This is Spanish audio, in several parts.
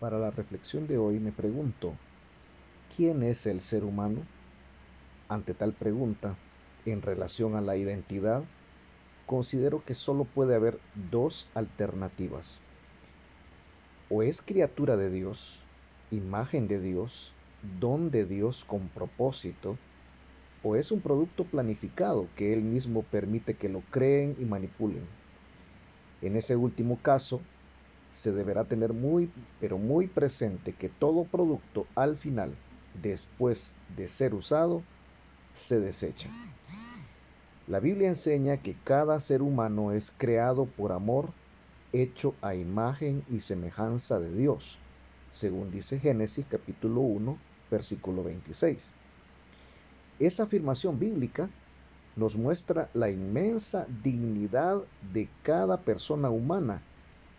Para la reflexión de hoy me pregunto, ¿quién es el ser humano? Ante tal pregunta, en relación a la identidad, considero que solo puede haber dos alternativas. O es criatura de Dios, imagen de Dios, don de Dios con propósito, o es un producto planificado que Él mismo permite que lo creen y manipulen. En ese último caso, se deberá tener muy, pero muy presente que todo producto al final, después de ser usado, se desecha. La Biblia enseña que cada ser humano es creado por amor, hecho a imagen y semejanza de Dios, según dice Génesis capítulo 1, versículo 26. Esa afirmación bíblica nos muestra la inmensa dignidad de cada persona humana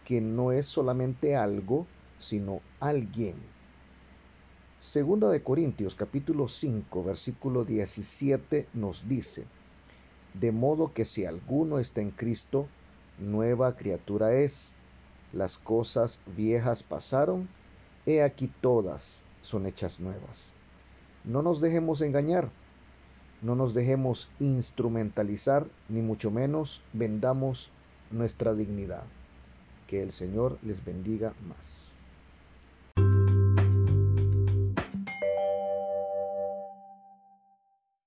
que no es solamente algo, sino alguien. Segunda de Corintios capítulo 5 versículo 17 nos dice, de modo que si alguno está en Cristo, nueva criatura es. Las cosas viejas pasaron, he aquí todas son hechas nuevas. No nos dejemos engañar, no nos dejemos instrumentalizar, ni mucho menos vendamos nuestra dignidad. Que el Señor les bendiga más.